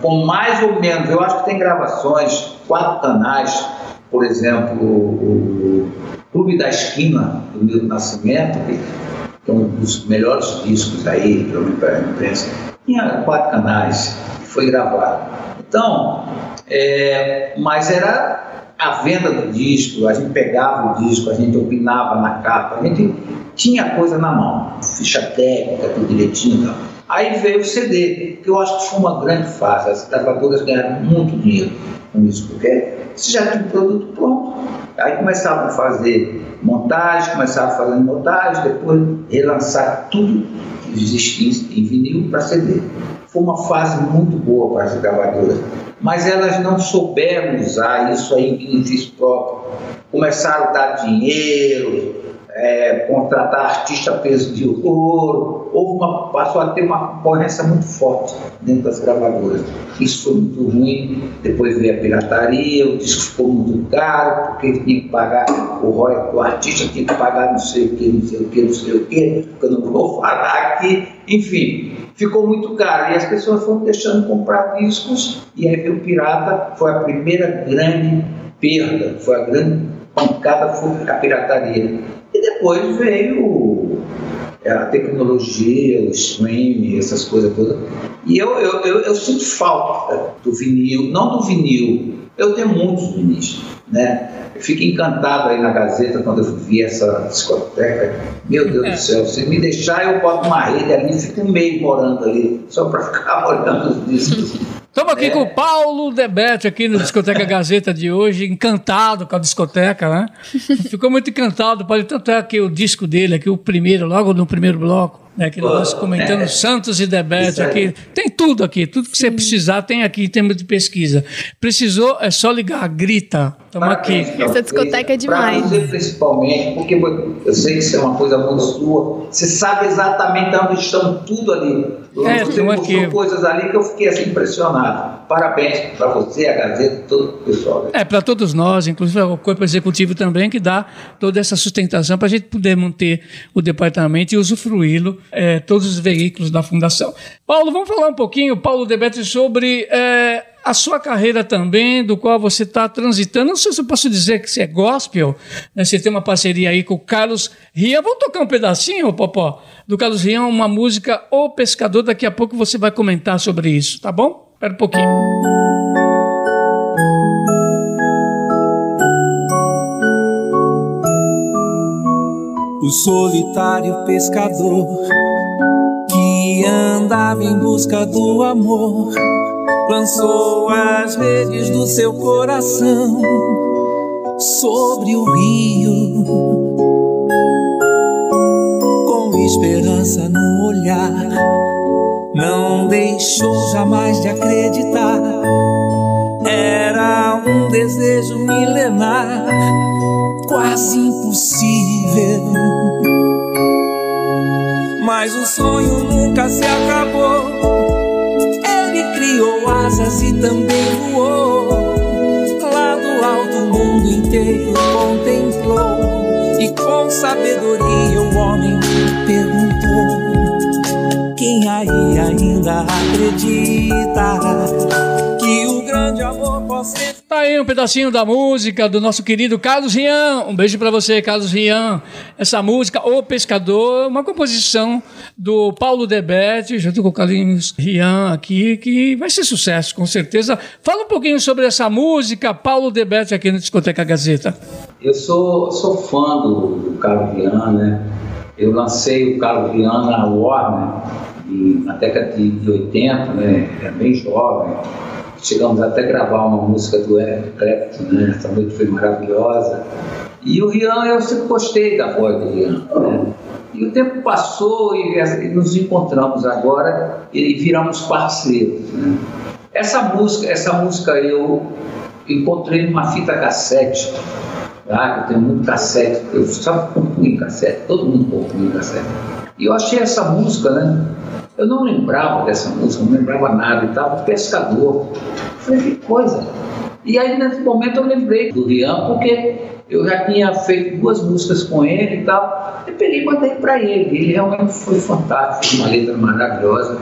com mais ou menos, eu acho que tem gravações, quatro canais, por exemplo, o Clube da Esquina, do Milton Nascimento, que é um dos melhores discos aí, pelo menos para a imprensa, tinha quatro canais, foi gravado. Então, é, mas era a venda do disco, a gente pegava o disco, a gente opinava na capa, a gente tinha coisa na mão, ficha técnica, tudo direitinho. Aí veio o CD, que eu acho que foi uma grande fase, as gravadoras ganharam muito dinheiro com isso, porque você já tinha o produto pronto. Aí começavam a fazer montagem, começavam a fazer montagem, depois relançar tudo que existia em vinil para CD. Foi uma fase muito boa para as gravadoras, mas elas não souberam usar isso aí em benefício próprio. Começaram a dar dinheiro, é, contratar artista peso de ouro, houve uma, passou a ter uma concorrência muito forte dentro das gravadoras. Isso foi muito ruim, depois veio a pirataria, o disco ficou muito caro, porque tinha que pagar o royalty, o artista tinha que pagar não sei o que, não sei o que, não sei o que, que eu não vou falar aqui, enfim, ficou muito caro. E as pessoas foram deixando de comprar discos e aí veio o pirata, foi a primeira grande perda, foi a grande pancada foi a pirataria. Depois veio a tecnologia, o streaming, essas coisas todas. E eu, eu, eu, eu sinto falta do vinil, não do vinil, eu tenho muitos vinis, né? Eu fico encantado aí na Gazeta quando eu vi essa discoteca. Meu Deus é. do céu, se me deixar, eu boto uma rede ali, fico um mês morando ali, só para ficar olhando os discos. Estamos aqui é. com o Paulo Debete, aqui no Discoteca Gazeta de hoje, encantado com a discoteca, né? Ficou muito encantado, pode tanto é aqui o disco dele, aqui o primeiro, logo no primeiro bloco né, que nós comentando é. Santos e Debete aqui. Tem tudo aqui, tudo que Sim. você precisar tem aqui em termos de pesquisa. Precisou, é só ligar, grita. Estamos aqui. Essa discoteca é demais. Para você, principalmente, porque eu sei que isso é uma coisa muito sua. Você sabe exatamente onde estão tudo ali. É, você mostrou coisas ali que eu fiquei assim impressionado. Parabéns para você, a Gazeta, todo o pessoal. É, para todos nós, inclusive o Corpo Executivo também, que dá toda essa sustentação para a gente poder manter o departamento e usufruí-lo é, todos os veículos da Fundação. Paulo, vamos falar um pouquinho, Paulo Debete, sobre é, a sua carreira também, do qual você está transitando. Não sei se eu posso dizer que você é gospel, né? você tem uma parceria aí com o Carlos Rian. Vamos tocar um pedacinho, Popó, do Carlos Rian, uma música O Pescador. Daqui a pouco você vai comentar sobre isso, tá bom? Espera um pouquinho. O solitário pescador que andava em busca do amor lançou as redes do seu coração sobre o rio com esperança no olhar. Não deixou jamais de acreditar. Era um desejo milenar quase impossível. Mas o sonho nunca se acabou. Ele criou asas e também voou. Lá do alto o mundo inteiro contemplou. E com sabedoria o homem perguntou: Quem aí ainda acredita aí um pedacinho da música do nosso querido Carlos Rian. Um beijo para você, Carlos Rian. Essa música, O Pescador, uma composição do Paulo Debete, junto com o Carlinhos Rian aqui, que vai ser sucesso, com certeza. Fala um pouquinho sobre essa música, Paulo Debete, aqui no Discoteca Gazeta. Eu sou, sou fã do, do Carlos Rian, né? Eu lancei o Carlos Rian na Warner na década de 80, né? É bem jovem Chegamos até a gravar uma música do Eric Clapton, né? Essa noite foi maravilhosa. E o Rian, eu sempre gostei da voz do Rian. Né? E o tempo passou e, e, nos encontramos agora e viramos parceiros. Né? Essa música, essa música eu encontrei numa fita cassete. Tá? Eu tenho muito cassete, eu só compunho cassete, todo mundo compunha cassete. E eu achei essa música, né? Eu não lembrava dessa música, não lembrava nada e tal, pescador. falei, que coisa. E aí, nesse momento, eu lembrei do Rian, porque eu já tinha feito duas músicas com ele e tal. Eu peguei e mandei para ele. Ele realmente foi fantástico, uma letra maravilhosa.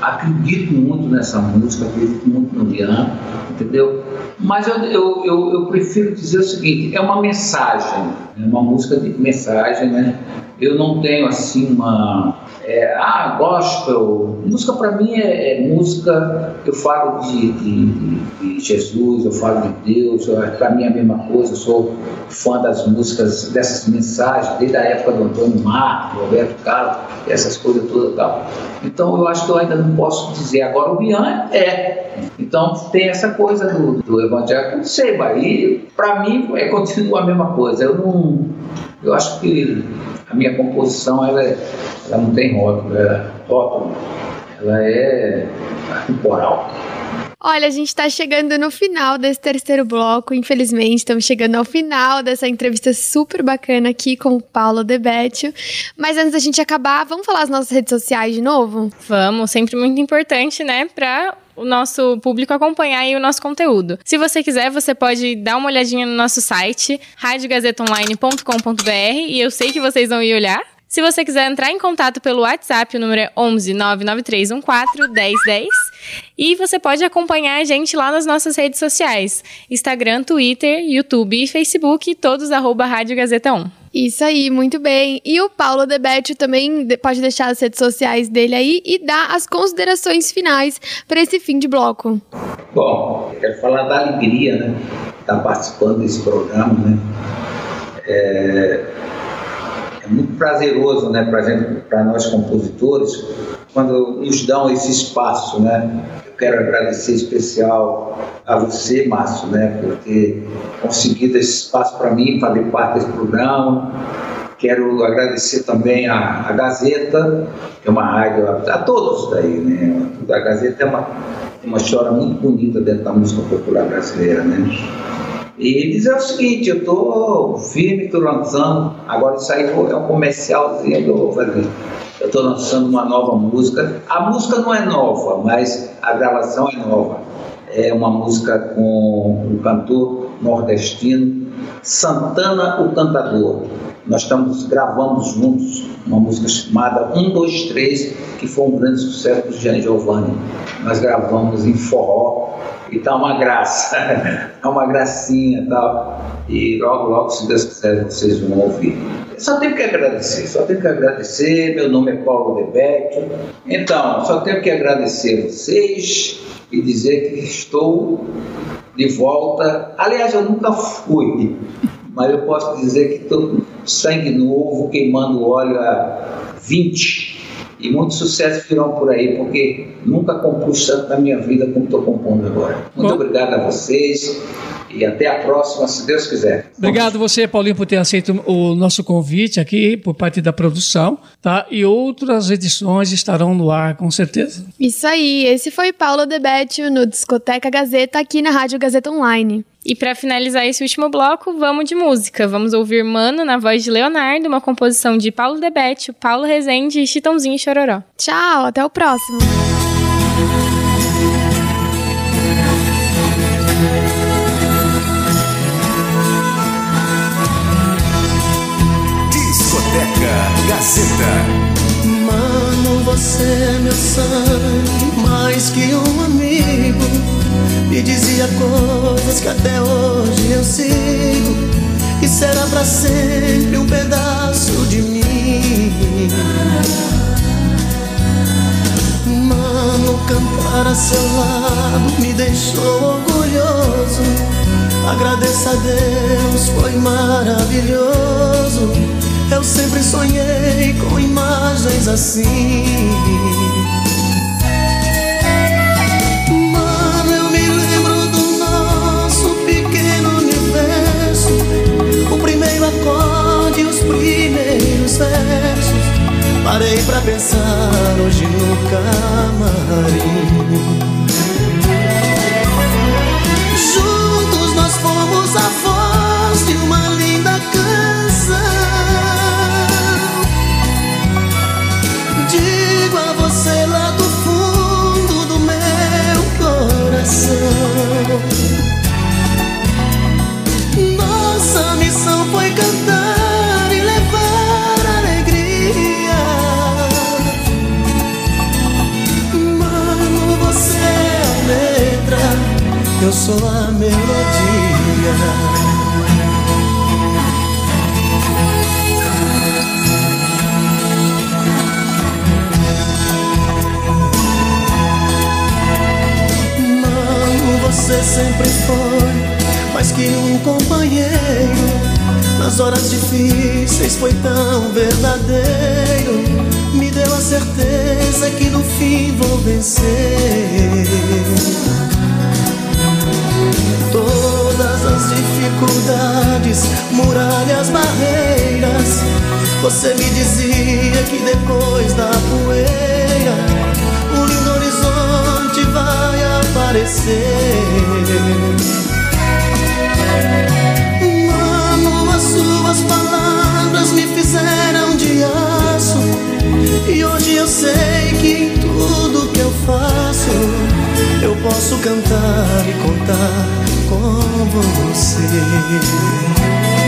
Acredito muito nessa música, acredito muito no Rian, entendeu? Mas eu, eu, eu, eu, prefiro dizer o seguinte: é uma mensagem, é uma música de mensagem, né? Eu não tenho assim uma é, ah, gospel. Música para mim é, é, música. Eu falo de, de, de, Jesus, eu falo de Deus. Para mim é a mesma coisa. Eu sou fã das músicas, dessas mensagens, desde a época do Antônio Marco, Roberto Carlos, essas coisas todas tal. Então eu acho que eu ainda não posso dizer. Agora o Bian é. Então tem essa coisa do, do evangélico. Não sei, mas para mim é, continua a mesma coisa. Eu não. Eu acho que a minha composição ela, é, ela não tem rótulo, ela, é rótulo, ela é temporal. Olha, a gente está chegando no final desse terceiro bloco, infelizmente, estamos chegando ao final dessa entrevista super bacana aqui com o Paulo Debetio. Mas antes da gente acabar, vamos falar as nossas redes sociais de novo? Vamos, sempre muito importante, né, para o nosso público acompanhar aí o nosso conteúdo. Se você quiser, você pode dar uma olhadinha no nosso site, radiogazetaonline.com.br, e eu sei que vocês vão ir olhar. Se você quiser entrar em contato pelo WhatsApp, o número é 11 99314 1010. E você pode acompanhar a gente lá nas nossas redes sociais: Instagram, Twitter, YouTube e Facebook, todos arroba Rádio Gazeta 1. Isso aí, muito bem. E o Paulo Debete também pode deixar as redes sociais dele aí e dar as considerações finais para esse fim de bloco. Bom, quero falar da alegria, né? Estar tá participando desse programa, né? É, muito prazeroso, né, para nós compositores, quando nos dão esse espaço, né? Eu quero agradecer especial a você, Márcio, né, por ter conseguido esse espaço para mim, fazer parte desse programa. Quero agradecer também a, a Gazeta, que é uma rádio, a todos daí, né? A Gazeta é uma, uma história muito bonita dentro da música popular brasileira, né? E dizer o seguinte, eu estou firme, estou lançando, agora isso aí é um comercialzinho que eu vou fazer. Eu estou lançando uma nova música. A música não é nova, mas a gravação é nova. É uma música com um cantor nordestino, Santana o Cantador. Nós estamos gravando juntos uma música chamada 1, 2, 3, que foi um grande sucesso do Jean Giovanni. Nós gravamos em forró e tá uma graça, é uma gracinha tal. E logo, logo, se Deus quiser, vocês vão ouvir. Só tenho que agradecer, só tenho que agradecer. Meu nome é Paulo Debeck. Então, só tenho que agradecer a vocês e dizer que estou de volta. Aliás, eu nunca fui, mas eu posso dizer que estou sangue novo, queimando óleo a 20 e muitos sucessos virão por aí, porque nunca compus tanto na minha vida como estou compondo agora. Muito Bom. obrigado a vocês e até a próxima, se Deus quiser. Obrigado você, Paulinho, por ter aceito o nosso convite aqui por parte da produção, tá? E outras edições estarão no ar, com certeza. Isso aí, esse foi Paulo Debetio no Discoteca Gazeta, aqui na Rádio Gazeta Online. E para finalizar esse último bloco, vamos de música. Vamos ouvir Mano na voz de Leonardo, uma composição de Paulo Debete, Paulo Rezende e Chitãozinho e Chororó. Tchau, até o próximo. Discoteca Gazeta. Mano, você é meu sangue, mais que um amigo me dizia coisas que até hoje eu sigo. E será pra sempre um pedaço de mim. Mano, cantar a seu lado me deixou orgulhoso. Agradeça a Deus, foi maravilhoso. Eu sempre sonhei com imagens assim acorde os primeiros versos. Parei pra pensar hoje no camarim. Eu sou a melodia. Você sempre foi mais que um companheiro. Nas horas difíceis foi tão verdadeiro. Me deu a certeza que no fim vou vencer. Todas as dificuldades, muralhas, barreiras. Você me dizia que depois da poeira, um lindo horizonte vai aparecer. Mano, as suas palavras me fizeram de aço. E hoje eu sei que em tudo que eu faço, eu posso cantar e contar você.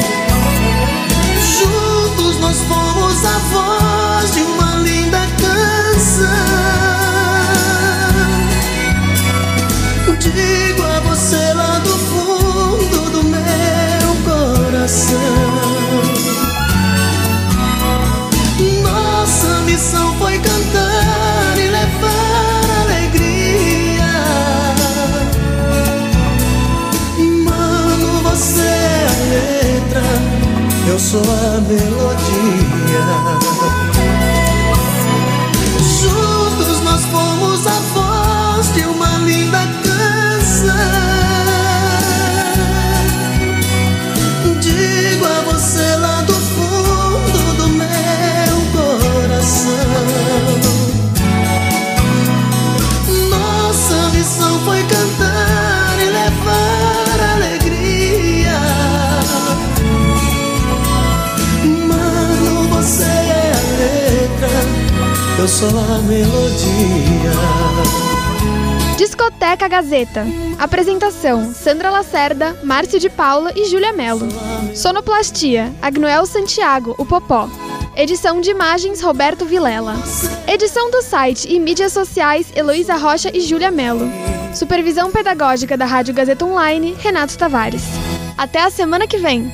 Sou a melodia. A melodia. Discoteca Gazeta. Apresentação: Sandra Lacerda, Márcio de Paula e Júlia Melo. Sonoplastia: Agnoel Santiago, o Popó. Edição de imagens: Roberto Vilela. Edição do site e mídias sociais: Heloísa Rocha e Júlia Melo. Supervisão pedagógica da Rádio Gazeta Online: Renato Tavares. Até a semana que vem!